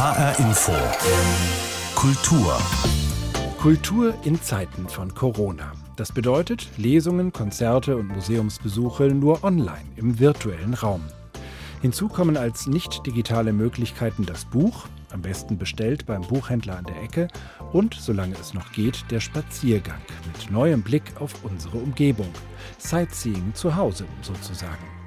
HR Info. Kultur. Kultur in Zeiten von Corona. Das bedeutet Lesungen, Konzerte und Museumsbesuche nur online im virtuellen Raum. Hinzu kommen als nicht digitale Möglichkeiten das Buch, am besten bestellt beim Buchhändler an der Ecke und, solange es noch geht, der Spaziergang mit neuem Blick auf unsere Umgebung. Sightseeing zu Hause sozusagen.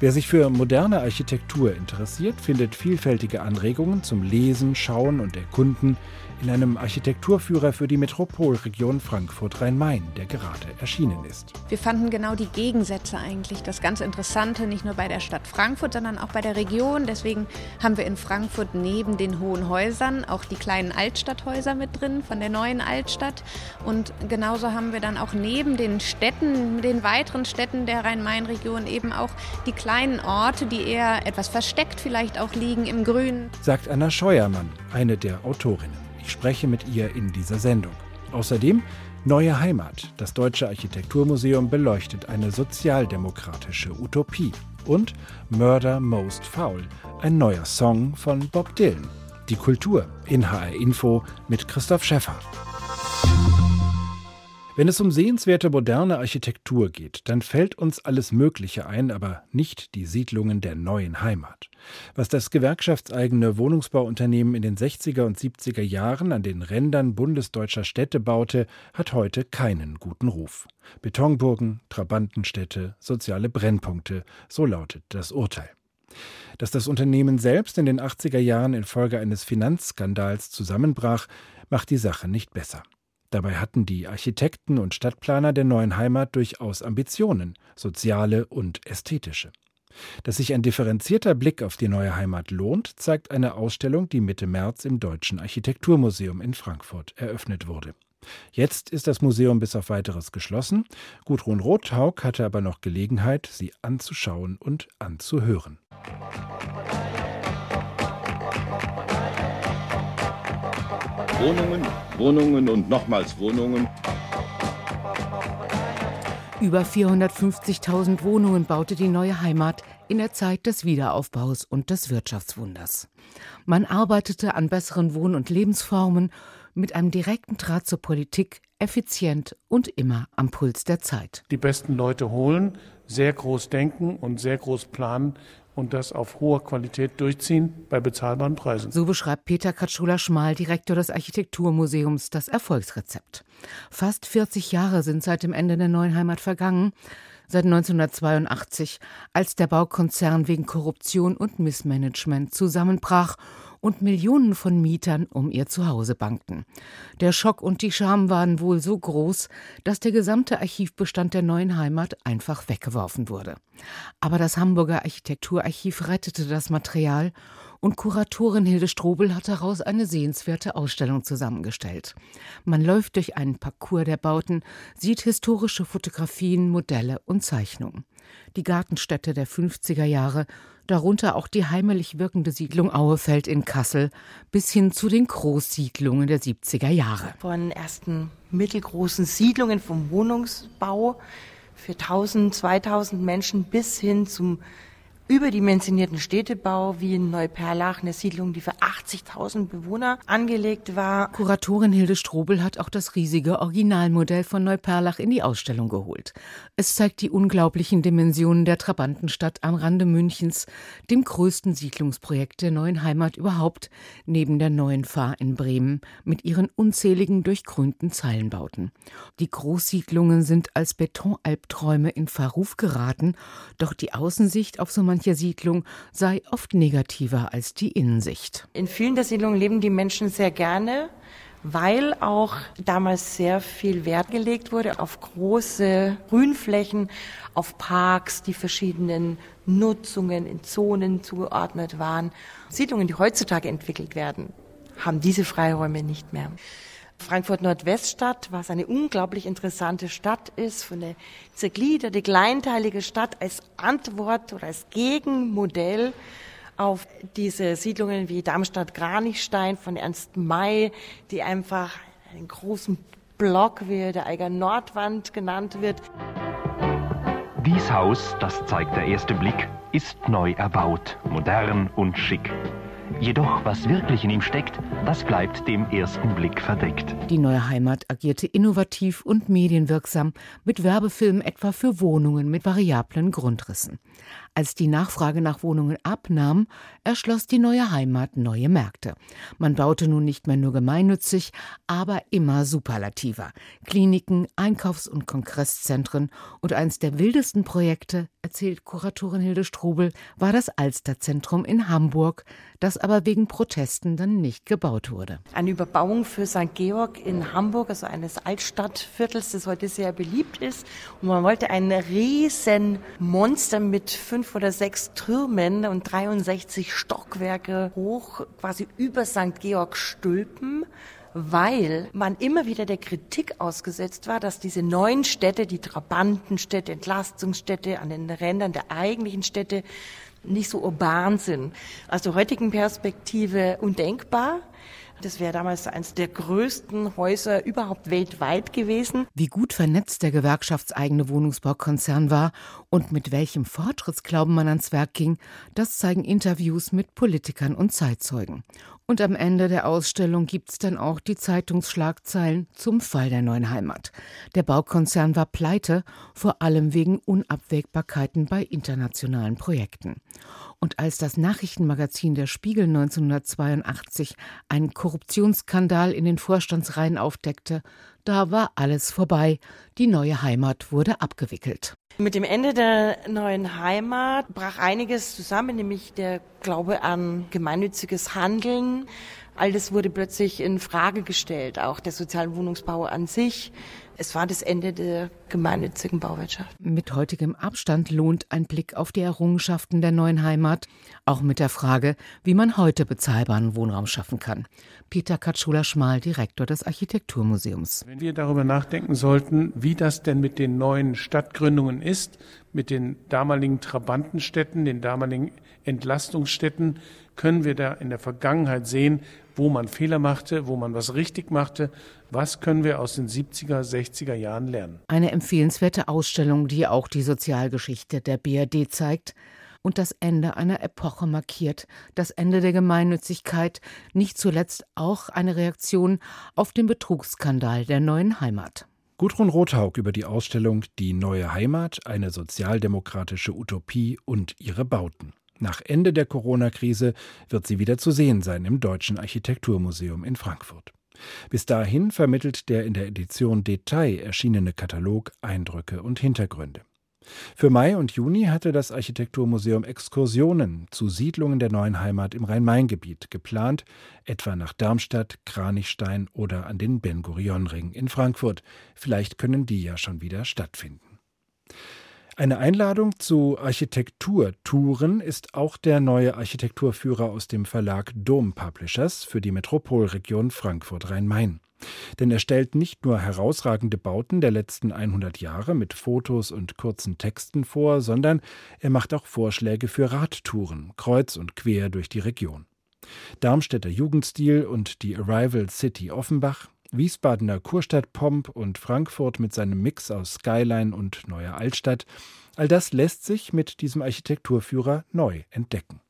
Wer sich für moderne Architektur interessiert, findet vielfältige Anregungen zum Lesen, Schauen und Erkunden in einem Architekturführer für die Metropolregion Frankfurt-Rhein-Main, der gerade erschienen ist. Wir fanden genau die Gegensätze eigentlich das ganz Interessante, nicht nur bei der Stadt Frankfurt, sondern auch bei der Region. Deswegen haben wir in Frankfurt neben den hohen Häusern auch die kleinen Altstadthäuser mit drin von der neuen Altstadt. Und genauso haben wir dann auch neben den Städten, den weiteren Städten der Rhein-Main-Region eben auch die kleinen Orte, die eher etwas versteckt vielleicht auch liegen im Grünen. Sagt Anna Scheuermann, eine der Autorinnen. Ich spreche mit ihr in dieser Sendung. Außerdem Neue Heimat. Das Deutsche Architekturmuseum beleuchtet eine sozialdemokratische Utopie. Und Murder Most Foul, ein neuer Song von Bob Dylan. Die Kultur in HR Info mit Christoph Schäffer. Wenn es um sehenswerte moderne Architektur geht, dann fällt uns alles Mögliche ein, aber nicht die Siedlungen der neuen Heimat. Was das gewerkschaftseigene Wohnungsbauunternehmen in den 60er und 70er Jahren an den Rändern bundesdeutscher Städte baute, hat heute keinen guten Ruf. Betonburgen, Trabantenstädte, soziale Brennpunkte, so lautet das Urteil. Dass das Unternehmen selbst in den 80er Jahren infolge eines Finanzskandals zusammenbrach, macht die Sache nicht besser. Dabei hatten die Architekten und Stadtplaner der neuen Heimat durchaus Ambitionen, soziale und ästhetische. Dass sich ein differenzierter Blick auf die neue Heimat lohnt, zeigt eine Ausstellung, die Mitte März im Deutschen Architekturmuseum in Frankfurt eröffnet wurde. Jetzt ist das Museum bis auf weiteres geschlossen. Gudrun Rothaug hatte aber noch Gelegenheit, sie anzuschauen und anzuhören. Wohnungen, Wohnungen und nochmals Wohnungen. Über 450.000 Wohnungen baute die neue Heimat in der Zeit des Wiederaufbaus und des Wirtschaftswunders. Man arbeitete an besseren Wohn- und Lebensformen mit einem direkten Draht zur Politik, effizient und immer am Puls der Zeit. Die besten Leute holen, sehr groß denken und sehr groß planen, und das auf hoher Qualität durchziehen bei bezahlbaren Preisen. So beschreibt Peter Katschula-Schmal, Direktor des Architekturmuseums, das Erfolgsrezept. Fast 40 Jahre sind seit dem Ende der neuen Heimat vergangen, seit 1982, als der Baukonzern wegen Korruption und Missmanagement zusammenbrach und Millionen von Mietern um ihr Zuhause bangten. Der Schock und die Scham waren wohl so groß, dass der gesamte Archivbestand der neuen Heimat einfach weggeworfen wurde. Aber das Hamburger Architekturarchiv rettete das Material und Kuratorin Hilde Strobel hat daraus eine sehenswerte Ausstellung zusammengestellt. Man läuft durch einen Parcours der Bauten, sieht historische Fotografien, Modelle und Zeichnungen. Die Gartenstätte der 50er Jahre darunter auch die heimelig wirkende Siedlung Auefeld in Kassel, bis hin zu den Großsiedlungen der 70er Jahre. Von ersten mittelgroßen Siedlungen vom Wohnungsbau für 1000, 2000 Menschen bis hin zum überdimensionierten Städtebau wie in Neuperlach, eine Siedlung, die für 80.000 Bewohner angelegt war. Kuratorin Hilde Strobel hat auch das riesige Originalmodell von Neuperlach in die Ausstellung geholt. Es zeigt die unglaublichen Dimensionen der Trabantenstadt am Rande Münchens, dem größten Siedlungsprojekt der neuen Heimat überhaupt, neben der neuen Fahr in Bremen mit ihren unzähligen durchgrünten Zeilenbauten. Die Großsiedlungen sind als Betonalbträume in Verruf geraten, doch die Außensicht auf so manche mancher Siedlung sei oft negativer als die Innensicht. In vielen der Siedlungen leben die Menschen sehr gerne, weil auch damals sehr viel Wert gelegt wurde auf große Grünflächen, auf Parks, die verschiedenen Nutzungen in Zonen zugeordnet waren. Siedlungen, die heutzutage entwickelt werden, haben diese Freiräume nicht mehr. Frankfurt Nordweststadt, was eine unglaublich interessante Stadt ist, für eine zergliederte, kleinteilige Stadt als Antwort oder als Gegenmodell auf diese Siedlungen wie Darmstadt-Kranichstein von Ernst May, die einfach einen großen Block, wie der Eiger Nordwand genannt wird. Dies Haus, das zeigt der erste Blick, ist neu erbaut, modern und schick. Jedoch, was wirklich in ihm steckt, das bleibt dem ersten Blick verdeckt. Die neue Heimat agierte innovativ und medienwirksam mit Werbefilmen etwa für Wohnungen mit variablen Grundrissen. Als die Nachfrage nach Wohnungen abnahm, erschloss die neue Heimat neue Märkte. Man baute nun nicht mehr nur gemeinnützig, aber immer superlativer. Kliniken, Einkaufs- und Kongresszentren und eines der wildesten Projekte, erzählt Kuratorin Hilde Strobel, war das Alsterzentrum in Hamburg, das aber wegen Protesten dann nicht gebaut wurde. Eine Überbauung für St. Georg in Hamburg, also eines Altstadtviertels, das heute sehr beliebt ist. Und man wollte ein riesen Monster mit fünf oder sechs Türmen und 63 Stockwerke hoch quasi über St. Georg stülpen weil man immer wieder der Kritik ausgesetzt war, dass diese neuen Städte, die Trabantenstädte, Entlastungsstädte an den Rändern der eigentlichen Städte nicht so urban sind. Der heutigen Perspektive undenkbar. Das wäre damals eines der größten Häuser überhaupt weltweit gewesen. Wie gut vernetzt der gewerkschaftseigene Wohnungsbaukonzern war und mit welchem Fortschrittsglauben man ans Werk ging, das zeigen Interviews mit Politikern und Zeitzeugen. Und am Ende der Ausstellung gibt's dann auch die Zeitungsschlagzeilen zum Fall der neuen Heimat. Der Baukonzern war pleite, vor allem wegen Unabwägbarkeiten bei internationalen Projekten. Und als das Nachrichtenmagazin Der Spiegel 1982 einen Korruptionsskandal in den Vorstandsreihen aufdeckte, da war alles vorbei. Die neue Heimat wurde abgewickelt. Mit dem Ende der neuen Heimat brach einiges zusammen, nämlich der Glaube an gemeinnütziges Handeln. All das wurde plötzlich in Frage gestellt, auch der soziale Wohnungsbau an sich. Es war das Ende der gemeinnützigen Bauwirtschaft. Mit heutigem Abstand lohnt ein Blick auf die Errungenschaften der neuen Heimat, auch mit der Frage, wie man heute bezahlbaren Wohnraum schaffen kann. Peter Katschula-Schmal, Direktor des Architekturmuseums. Wenn wir darüber nachdenken sollten, wie das denn mit den neuen Stadtgründungen ist, mit den damaligen Trabantenstädten, den damaligen Entlastungsstädten, können wir da in der Vergangenheit sehen, wo man Fehler machte, wo man was richtig machte. Was können wir aus den 70er, 60er Jahren lernen? Eine empfehlenswerte Ausstellung, die auch die Sozialgeschichte der BRD zeigt und das Ende einer Epoche markiert, das Ende der Gemeinnützigkeit, nicht zuletzt auch eine Reaktion auf den Betrugsskandal der neuen Heimat. Gudrun Rothaug über die Ausstellung Die neue Heimat, eine sozialdemokratische Utopie und ihre Bauten. Nach Ende der Corona-Krise wird sie wieder zu sehen sein im Deutschen Architekturmuseum in Frankfurt. Bis dahin vermittelt der in der Edition Detail erschienene Katalog Eindrücke und Hintergründe. Für Mai und Juni hatte das Architekturmuseum Exkursionen zu Siedlungen der neuen Heimat im Rhein-Main-Gebiet geplant, etwa nach Darmstadt, Kranichstein oder an den Ben-Gurion-Ring in Frankfurt. Vielleicht können die ja schon wieder stattfinden. Eine Einladung zu Architekturtouren ist auch der neue Architekturführer aus dem Verlag Dom Publishers für die Metropolregion Frankfurt-Rhein-Main. Denn er stellt nicht nur herausragende Bauten der letzten 100 Jahre mit Fotos und kurzen Texten vor, sondern er macht auch Vorschläge für Radtouren kreuz und quer durch die Region. Darmstädter Jugendstil und die Arrival City Offenbach, Wiesbadener Kurstadtpomp und Frankfurt mit seinem Mix aus Skyline und neuer Altstadt, all das lässt sich mit diesem Architekturführer neu entdecken.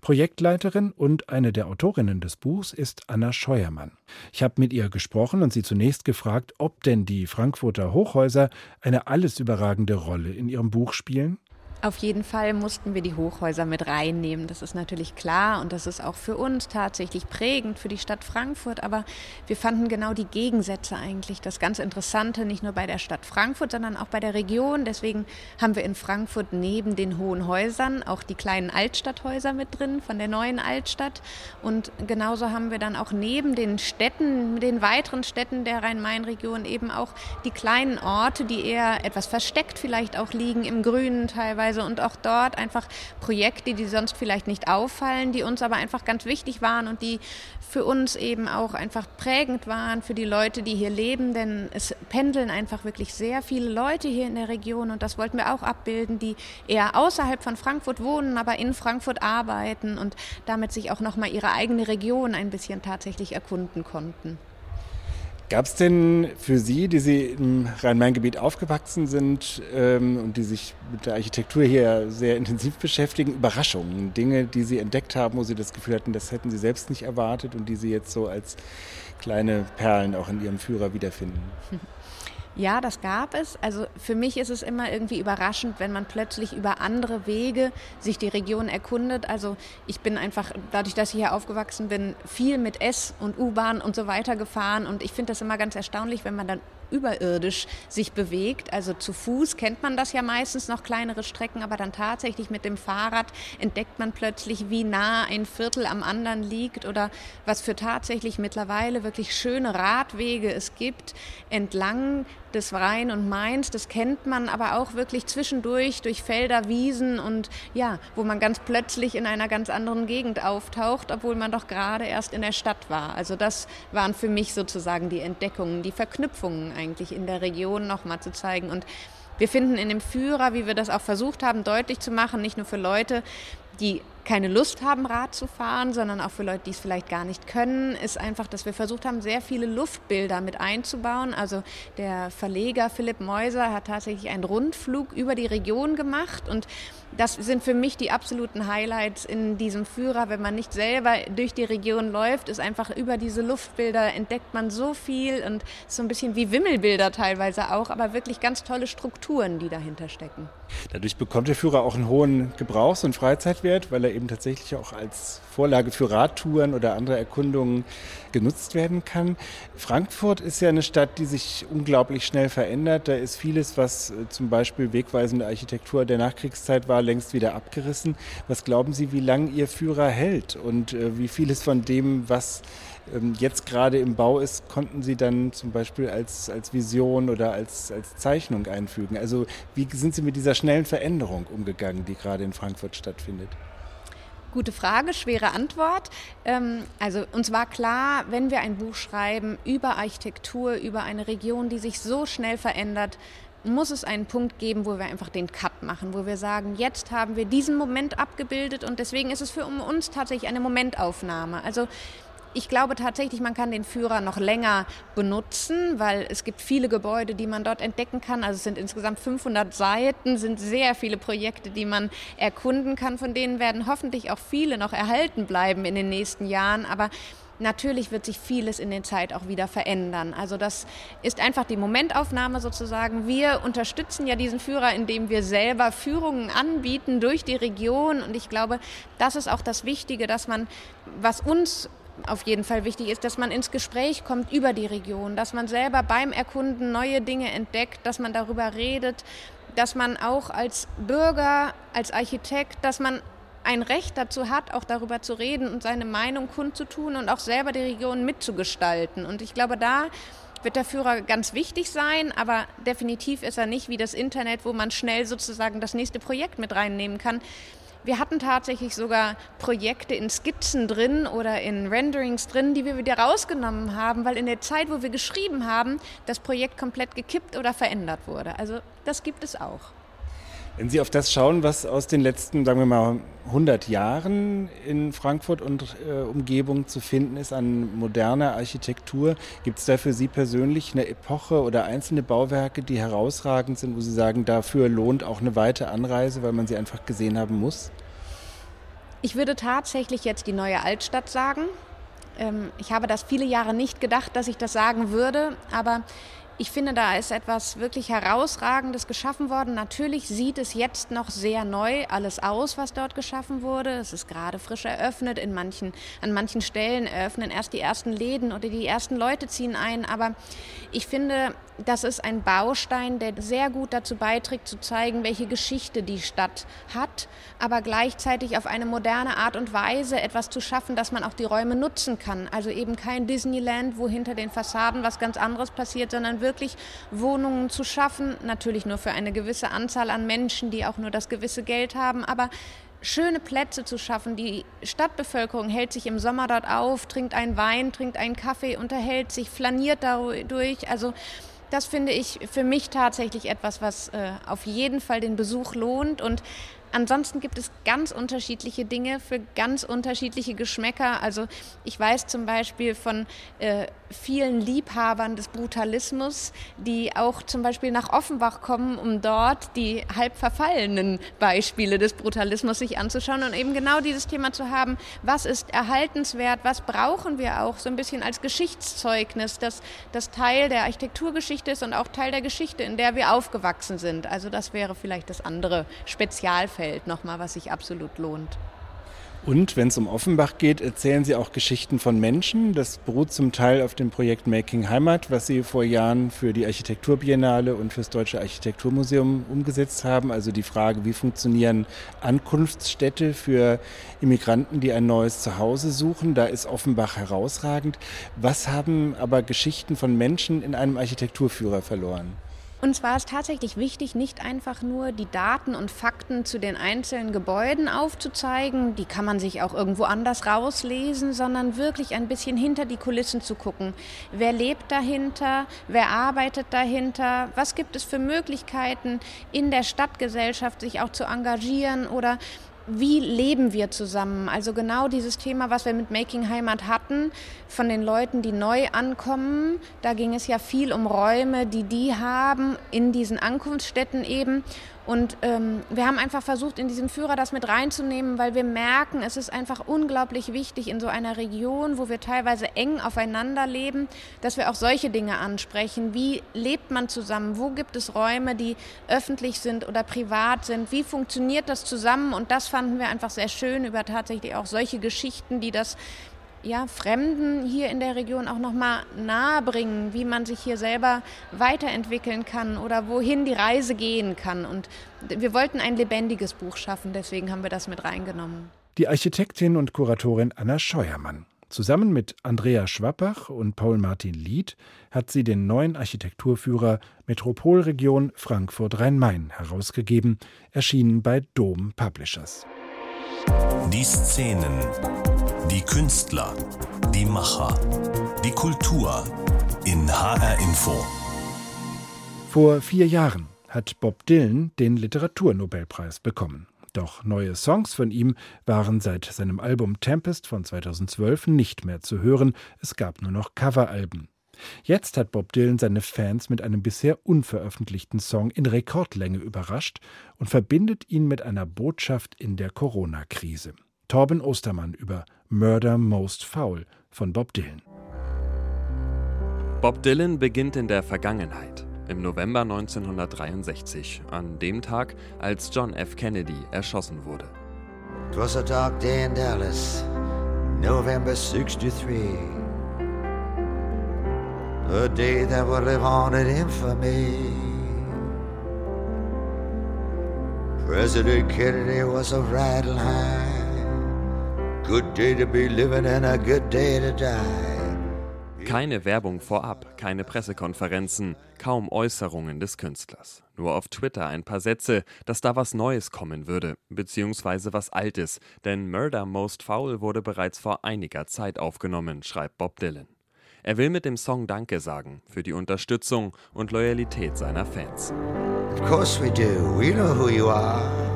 Projektleiterin und eine der Autorinnen des Buchs ist Anna Scheuermann. Ich habe mit ihr gesprochen und sie zunächst gefragt, ob denn die Frankfurter Hochhäuser eine alles überragende Rolle in ihrem Buch spielen auf jeden Fall mussten wir die Hochhäuser mit reinnehmen. Das ist natürlich klar und das ist auch für uns tatsächlich prägend für die Stadt Frankfurt. Aber wir fanden genau die Gegensätze eigentlich das ganz Interessante, nicht nur bei der Stadt Frankfurt, sondern auch bei der Region. Deswegen haben wir in Frankfurt neben den hohen Häusern auch die kleinen Altstadthäuser mit drin von der neuen Altstadt. Und genauso haben wir dann auch neben den Städten, den weiteren Städten der Rhein-Main-Region eben auch die kleinen Orte, die eher etwas versteckt vielleicht auch liegen im Grünen teilweise teilweise und auch dort einfach Projekte, die sonst vielleicht nicht auffallen, die uns aber einfach ganz wichtig waren und die für uns eben auch einfach prägend waren für die Leute, die hier leben, denn es pendeln einfach wirklich sehr viele Leute hier in der Region und das wollten wir auch abbilden, die eher außerhalb von Frankfurt wohnen, aber in Frankfurt arbeiten und damit sich auch noch mal ihre eigene Region ein bisschen tatsächlich erkunden konnten. Gab es denn für Sie, die Sie im Rhein-Main-Gebiet aufgewachsen sind ähm, und die sich mit der Architektur hier sehr intensiv beschäftigen, Überraschungen, Dinge, die Sie entdeckt haben, wo Sie das Gefühl hatten, das hätten Sie selbst nicht erwartet und die Sie jetzt so als kleine Perlen auch in Ihrem Führer wiederfinden? Ja, das gab es. Also für mich ist es immer irgendwie überraschend, wenn man plötzlich über andere Wege sich die Region erkundet. Also ich bin einfach, dadurch, dass ich hier aufgewachsen bin, viel mit S und U-Bahn und so weiter gefahren. Und ich finde das immer ganz erstaunlich, wenn man dann überirdisch sich bewegt. Also zu Fuß kennt man das ja meistens noch kleinere Strecken, aber dann tatsächlich mit dem Fahrrad entdeckt man plötzlich, wie nah ein Viertel am anderen liegt oder was für tatsächlich mittlerweile wirklich schöne Radwege es gibt entlang des Rhein und Mainz. Das kennt man aber auch wirklich zwischendurch durch Felder, Wiesen und ja, wo man ganz plötzlich in einer ganz anderen Gegend auftaucht, obwohl man doch gerade erst in der Stadt war. Also das waren für mich sozusagen die Entdeckungen, die Verknüpfungen eigentlich in der Region nochmal zu zeigen. Und wir finden in dem Führer, wie wir das auch versucht haben, deutlich zu machen, nicht nur für Leute, die keine Lust haben, Rad zu fahren, sondern auch für Leute, die es vielleicht gar nicht können, ist einfach, dass wir versucht haben, sehr viele Luftbilder mit einzubauen. Also der Verleger Philipp Meuser hat tatsächlich einen Rundflug über die Region gemacht und das sind für mich die absoluten Highlights in diesem Führer. Wenn man nicht selber durch die Region läuft, ist einfach über diese Luftbilder entdeckt man so viel und so ein bisschen wie Wimmelbilder teilweise auch, aber wirklich ganz tolle Strukturen, die dahinter stecken. Dadurch bekommt der Führer auch einen hohen Gebrauchs- und Freizeitwert, weil er eben tatsächlich auch als Vorlage für Radtouren oder andere Erkundungen genutzt werden kann. Frankfurt ist ja eine Stadt, die sich unglaublich schnell verändert. Da ist vieles, was äh, zum Beispiel wegweisende Architektur der Nachkriegszeit war, längst wieder abgerissen. Was glauben Sie, wie lange Ihr Führer hält und äh, wie vieles von dem, was ähm, jetzt gerade im Bau ist, konnten Sie dann zum Beispiel als, als Vision oder als, als Zeichnung einfügen? Also wie sind Sie mit dieser schnellen Veränderung umgegangen, die gerade in Frankfurt stattfindet? Gute Frage, schwere Antwort. Ähm, also uns war klar, wenn wir ein Buch schreiben über Architektur, über eine Region, die sich so schnell verändert, muss es einen Punkt geben, wo wir einfach den Cut machen, wo wir sagen, jetzt haben wir diesen Moment abgebildet und deswegen ist es für uns tatsächlich eine Momentaufnahme. Also ich glaube tatsächlich, man kann den Führer noch länger benutzen, weil es gibt viele Gebäude, die man dort entdecken kann. Also es sind insgesamt 500 Seiten, sind sehr viele Projekte, die man erkunden kann. Von denen werden hoffentlich auch viele noch erhalten bleiben in den nächsten Jahren. Aber Natürlich wird sich vieles in der Zeit auch wieder verändern. Also das ist einfach die Momentaufnahme sozusagen. Wir unterstützen ja diesen Führer, indem wir selber Führungen anbieten durch die Region. Und ich glaube, das ist auch das Wichtige, dass man, was uns auf jeden Fall wichtig ist, dass man ins Gespräch kommt über die Region, dass man selber beim Erkunden neue Dinge entdeckt, dass man darüber redet, dass man auch als Bürger, als Architekt, dass man ein Recht dazu hat, auch darüber zu reden und seine Meinung kundzutun und auch selber die Region mitzugestalten. Und ich glaube, da wird der Führer ganz wichtig sein, aber definitiv ist er nicht wie das Internet, wo man schnell sozusagen das nächste Projekt mit reinnehmen kann. Wir hatten tatsächlich sogar Projekte in Skizzen drin oder in Renderings drin, die wir wieder rausgenommen haben, weil in der Zeit, wo wir geschrieben haben, das Projekt komplett gekippt oder verändert wurde. Also das gibt es auch. Wenn Sie auf das schauen, was aus den letzten, sagen wir mal, 100 Jahren in Frankfurt und äh, Umgebung zu finden ist an moderner Architektur, gibt es da für Sie persönlich eine Epoche oder einzelne Bauwerke, die herausragend sind, wo Sie sagen, dafür lohnt auch eine weite Anreise, weil man sie einfach gesehen haben muss? Ich würde tatsächlich jetzt die neue Altstadt sagen. Ähm, ich habe das viele Jahre nicht gedacht, dass ich das sagen würde, aber ich finde, da ist etwas wirklich Herausragendes geschaffen worden. Natürlich sieht es jetzt noch sehr neu alles aus, was dort geschaffen wurde. Es ist gerade frisch eröffnet. In manchen, an manchen Stellen eröffnen erst die ersten Läden oder die ersten Leute ziehen ein. Aber ich finde, das ist ein Baustein, der sehr gut dazu beiträgt, zu zeigen, welche Geschichte die Stadt hat, aber gleichzeitig auf eine moderne Art und Weise etwas zu schaffen, dass man auch die Räume nutzen kann. Also eben kein Disneyland, wo hinter den Fassaden was ganz anderes passiert, sondern wirklich Wohnungen zu schaffen, natürlich nur für eine gewisse Anzahl an Menschen, die auch nur das gewisse Geld haben, aber schöne Plätze zu schaffen. Die Stadtbevölkerung hält sich im Sommer dort auf, trinkt einen Wein, trinkt einen Kaffee, unterhält sich, flaniert dadurch. Also das finde ich für mich tatsächlich etwas, was äh, auf jeden Fall den Besuch lohnt. Und Ansonsten gibt es ganz unterschiedliche Dinge für ganz unterschiedliche Geschmäcker. Also ich weiß zum Beispiel von äh, vielen Liebhabern des Brutalismus, die auch zum Beispiel nach Offenbach kommen, um dort die halb verfallenen Beispiele des Brutalismus sich anzuschauen und eben genau dieses Thema zu haben, was ist erhaltenswert, was brauchen wir auch so ein bisschen als Geschichtszeugnis, das, das Teil der Architekturgeschichte ist und auch Teil der Geschichte, in der wir aufgewachsen sind. Also das wäre vielleicht das andere Spezialfeld nochmal, was sich absolut lohnt. Und wenn es um Offenbach geht, erzählen Sie auch Geschichten von Menschen. Das beruht zum Teil auf dem Projekt Making Heimat, was Sie vor Jahren für die Architekturbiennale und fürs Deutsche Architekturmuseum umgesetzt haben. Also die Frage, wie funktionieren Ankunftsstädte für Immigranten, die ein neues Zuhause suchen. Da ist Offenbach herausragend. Was haben aber Geschichten von Menschen in einem Architekturführer verloren? Und zwar ist tatsächlich wichtig, nicht einfach nur die Daten und Fakten zu den einzelnen Gebäuden aufzuzeigen, die kann man sich auch irgendwo anders rauslesen, sondern wirklich ein bisschen hinter die Kulissen zu gucken. Wer lebt dahinter? Wer arbeitet dahinter? Was gibt es für Möglichkeiten in der Stadtgesellschaft, sich auch zu engagieren oder wie leben wir zusammen? Also genau dieses Thema, was wir mit Making Heimat hatten, von den Leuten, die neu ankommen. Da ging es ja viel um Räume, die die haben in diesen Ankunftsstätten eben. Und ähm, wir haben einfach versucht, in diesem Führer das mit reinzunehmen, weil wir merken, es ist einfach unglaublich wichtig in so einer Region, wo wir teilweise eng aufeinander leben, dass wir auch solche Dinge ansprechen. Wie lebt man zusammen? Wo gibt es Räume, die öffentlich sind oder privat sind? Wie funktioniert das zusammen? Und das fanden wir einfach sehr schön über tatsächlich auch solche Geschichten, die das ja, Fremden hier in der Region auch nochmal nahebringen, wie man sich hier selber weiterentwickeln kann oder wohin die Reise gehen kann. Und wir wollten ein lebendiges Buch schaffen, deswegen haben wir das mit reingenommen. Die Architektin und Kuratorin Anna Scheuermann. Zusammen mit Andrea Schwappach und Paul Martin Lied hat sie den neuen Architekturführer Metropolregion Frankfurt-Rhein-Main herausgegeben, erschienen bei Dom Publishers. Die Szenen die Künstler, die Macher, die Kultur in HR Info. Vor vier Jahren hat Bob Dylan den Literaturnobelpreis bekommen. Doch neue Songs von ihm waren seit seinem Album Tempest von 2012 nicht mehr zu hören. Es gab nur noch Coveralben. Jetzt hat Bob Dylan seine Fans mit einem bisher unveröffentlichten Song in Rekordlänge überrascht und verbindet ihn mit einer Botschaft in der Corona-Krise. Torben Ostermann über Murder Most Foul von Bob Dylan. Bob Dylan beginnt in der Vergangenheit, im November 1963, an dem Tag, als John F. Kennedy erschossen wurde. It was a dark day in Dallas, November 63. A day that would live on in infamy. President Kennedy was a riding high. Good day to be living and a good day to die. Keine Werbung vorab, keine Pressekonferenzen, kaum Äußerungen des Künstlers. Nur auf Twitter ein paar Sätze, dass da was Neues kommen würde, beziehungsweise was Altes, denn Murder Most Foul wurde bereits vor einiger Zeit aufgenommen, schreibt Bob Dylan. Er will mit dem Song Danke sagen für die Unterstützung und Loyalität seiner Fans. Of course we do. We know who you are.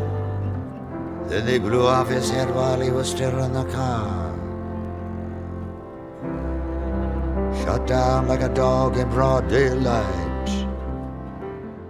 Then they blew off his head while he was still in the car. Shot down like a dog in broad daylight.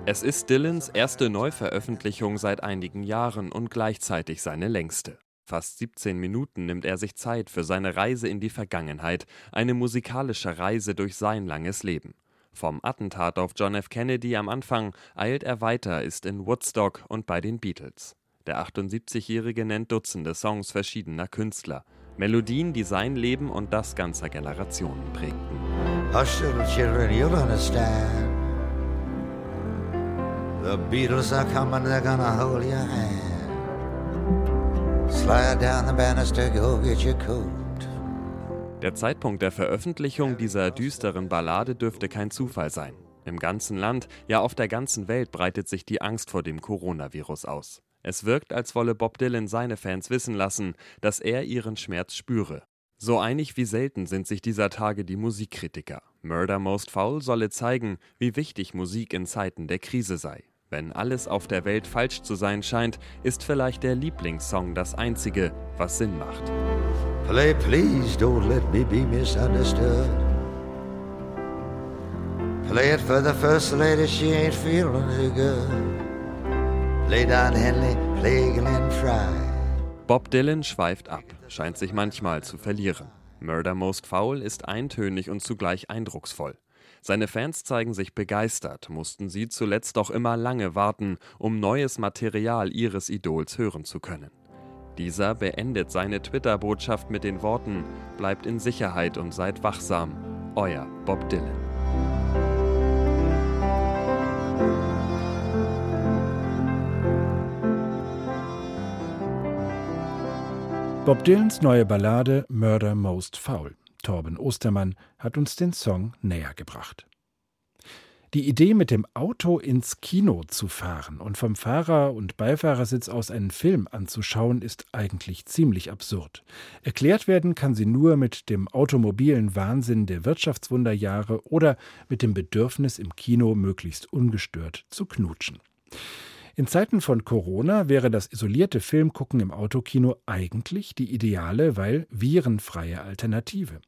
Es ist Dylans erste Neuveröffentlichung seit einigen Jahren und gleichzeitig seine längste. Fast 17 Minuten nimmt er sich Zeit für seine Reise in die Vergangenheit, eine musikalische Reise durch sein langes Leben. Vom Attentat auf John F. Kennedy am Anfang eilt er weiter, ist in Woodstock und bei den Beatles. Der 78-Jährige nennt Dutzende Songs verschiedener Künstler. Melodien, die sein Leben und das ganzer Generationen prägten. The Beatles are coming, they're gonna hold your hand. Slide down the banister, go get your coat. Der Zeitpunkt der Veröffentlichung dieser düsteren Ballade dürfte kein Zufall sein. Im ganzen Land, ja auf der ganzen Welt breitet sich die Angst vor dem Coronavirus aus. Es wirkt, als wolle Bob Dylan seine Fans wissen lassen, dass er ihren Schmerz spüre. So einig wie selten sind sich dieser Tage die Musikkritiker. Murder Most Foul solle zeigen, wie wichtig Musik in Zeiten der Krise sei. Wenn alles auf der Welt falsch zu sein scheint, ist vielleicht der Lieblingssong das einzige, was Sinn macht. Play, please don't let me be misunderstood. Play it for the first lady, she ain't feeling too good. Play down Henley, play Glenn Fry. Bob Dylan schweift ab, scheint sich manchmal zu verlieren. Murder Most Foul ist eintönig und zugleich eindrucksvoll. Seine Fans zeigen sich begeistert, mussten sie zuletzt doch immer lange warten, um neues Material ihres Idols hören zu können. Dieser beendet seine Twitter-Botschaft mit den Worten: Bleibt in Sicherheit und seid wachsam. Euer Bob Dylan. Bob Dylans neue Ballade Murder Most Foul. Torben Ostermann hat uns den Song näher gebracht. Die Idee, mit dem Auto ins Kino zu fahren und vom Fahrer- und Beifahrersitz aus einen Film anzuschauen, ist eigentlich ziemlich absurd. Erklärt werden kann sie nur mit dem automobilen Wahnsinn der Wirtschaftswunderjahre oder mit dem Bedürfnis, im Kino möglichst ungestört zu knutschen. In Zeiten von Corona wäre das isolierte Filmgucken im Autokino eigentlich die ideale, weil virenfreie Alternative.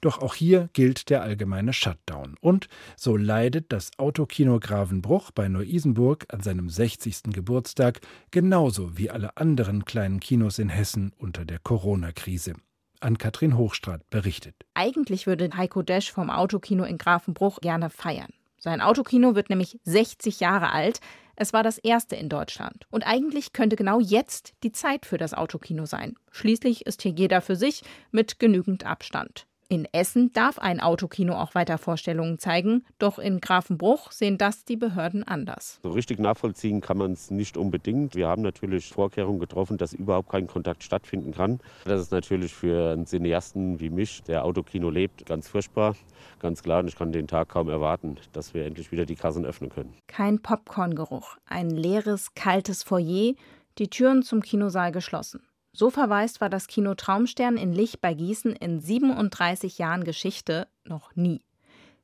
Doch auch hier gilt der allgemeine Shutdown. Und so leidet das Autokino Gravenbruch bei Neu-Isenburg an seinem 60. Geburtstag genauso wie alle anderen kleinen Kinos in Hessen unter der Corona-Krise. An Katrin Hochstrat berichtet. Eigentlich würde Heiko Desch vom Autokino in Grafenbruch gerne feiern. Sein Autokino wird nämlich 60 Jahre alt. Es war das erste in Deutschland. Und eigentlich könnte genau jetzt die Zeit für das Autokino sein. Schließlich ist hier jeder für sich mit genügend Abstand. In Essen darf ein Autokino auch weiter Vorstellungen zeigen, doch in Grafenbruch sehen das die Behörden anders. So richtig nachvollziehen kann man es nicht unbedingt. Wir haben natürlich Vorkehrungen getroffen, dass überhaupt kein Kontakt stattfinden kann. Das ist natürlich für einen Cineasten wie mich, der Autokino lebt, ganz furchtbar. Ganz klar, und ich kann den Tag kaum erwarten, dass wir endlich wieder die Kassen öffnen können. Kein Popcorngeruch, ein leeres, kaltes Foyer, die Türen zum Kinosaal geschlossen. So verwaist war das Kino Traumstern in Lich bei Gießen in 37 Jahren Geschichte noch nie.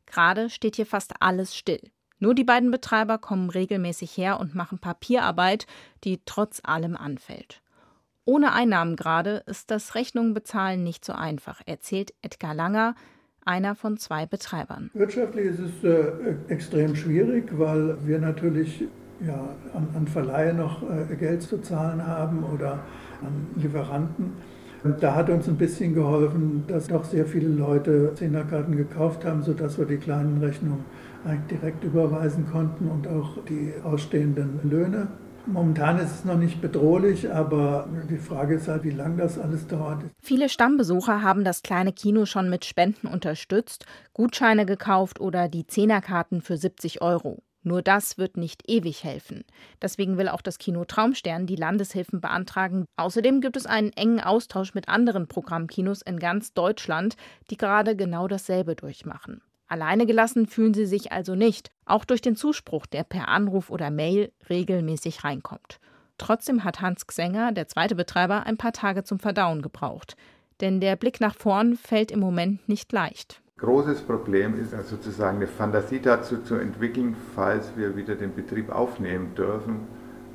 Gerade steht hier fast alles still. Nur die beiden Betreiber kommen regelmäßig her und machen Papierarbeit, die trotz allem anfällt. Ohne Einnahmen gerade ist das Rechnungen bezahlen nicht so einfach, erzählt Edgar Langer, einer von zwei Betreibern. Wirtschaftlich ist es äh, extrem schwierig, weil wir natürlich ja, an, an Verleihe noch äh, Geld zu zahlen haben oder an Lieferanten. Und da hat uns ein bisschen geholfen, dass doch sehr viele Leute Zehnerkarten gekauft haben, sodass wir die kleinen Rechnungen eigentlich direkt überweisen konnten und auch die ausstehenden Löhne. Momentan ist es noch nicht bedrohlich, aber die Frage ist halt, wie lange das alles dauert. Viele Stammbesucher haben das kleine Kino schon mit Spenden unterstützt, Gutscheine gekauft oder die Zehnerkarten für 70 Euro. Nur das wird nicht ewig helfen. Deswegen will auch das Kino Traumstern die Landeshilfen beantragen. Außerdem gibt es einen engen Austausch mit anderen Programmkinos in ganz Deutschland, die gerade genau dasselbe durchmachen. Alleine gelassen fühlen sie sich also nicht, auch durch den Zuspruch, der per Anruf oder Mail regelmäßig reinkommt. Trotzdem hat Hans Xenger, der zweite Betreiber, ein paar Tage zum Verdauen gebraucht. Denn der Blick nach vorn fällt im Moment nicht leicht. Großes Problem ist sozusagen eine Fantasie dazu zu entwickeln, falls wir wieder den Betrieb aufnehmen dürfen,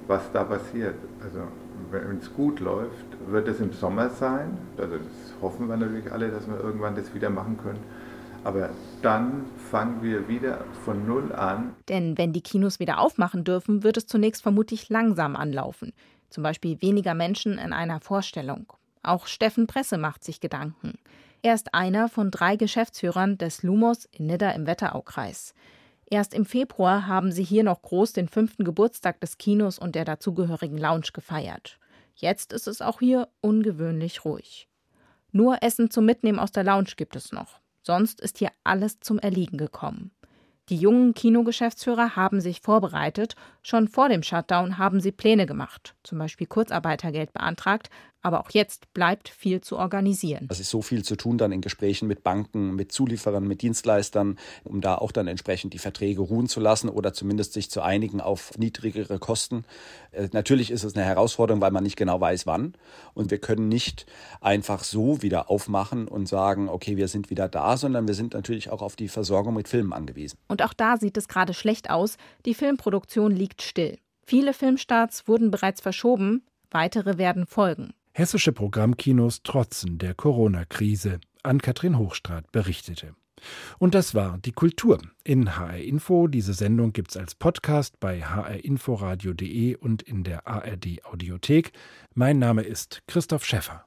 was da passiert. Also wenn es gut läuft, wird es im Sommer sein. Also das hoffen wir natürlich alle, dass wir irgendwann das wieder machen können. Aber dann fangen wir wieder von Null an. Denn wenn die Kinos wieder aufmachen dürfen, wird es zunächst vermutlich langsam anlaufen. Zum Beispiel weniger Menschen in einer Vorstellung. Auch Steffen Presse macht sich Gedanken. Er ist einer von drei Geschäftsführern des Lumos in Nidda im Wetteraukreis. Erst im Februar haben sie hier noch groß den fünften Geburtstag des Kinos und der dazugehörigen Lounge gefeiert. Jetzt ist es auch hier ungewöhnlich ruhig. Nur Essen zum Mitnehmen aus der Lounge gibt es noch. Sonst ist hier alles zum Erliegen gekommen. Die jungen Kinogeschäftsführer haben sich vorbereitet. Schon vor dem Shutdown haben sie Pläne gemacht, zum Beispiel Kurzarbeitergeld beantragt, Aber auch jetzt bleibt viel zu organisieren. Es ist so viel zu tun dann in Gesprächen mit Banken, mit Zulieferern, mit Dienstleistern, um da auch dann entsprechend die Verträge ruhen zu lassen oder zumindest sich zu einigen auf niedrigere Kosten. Äh, natürlich ist es eine Herausforderung, weil man nicht genau weiß, wann. Und wir können nicht einfach so wieder aufmachen und sagen, okay, wir sind wieder da, sondern wir sind natürlich auch auf die Versorgung mit Filmen angewiesen. Und auch da sieht es gerade schlecht aus. Die Filmproduktion liegt still. Viele Filmstarts wurden bereits verschoben, weitere werden folgen. Hessische Programmkinos trotzen der Corona-Krise. Ann-Kathrin Hochstrat berichtete. Und das war die Kultur in HR Info. Diese Sendung gibt es als Podcast bei hrinforadio.de und in der ARD Audiothek. Mein Name ist Christoph Schäffer.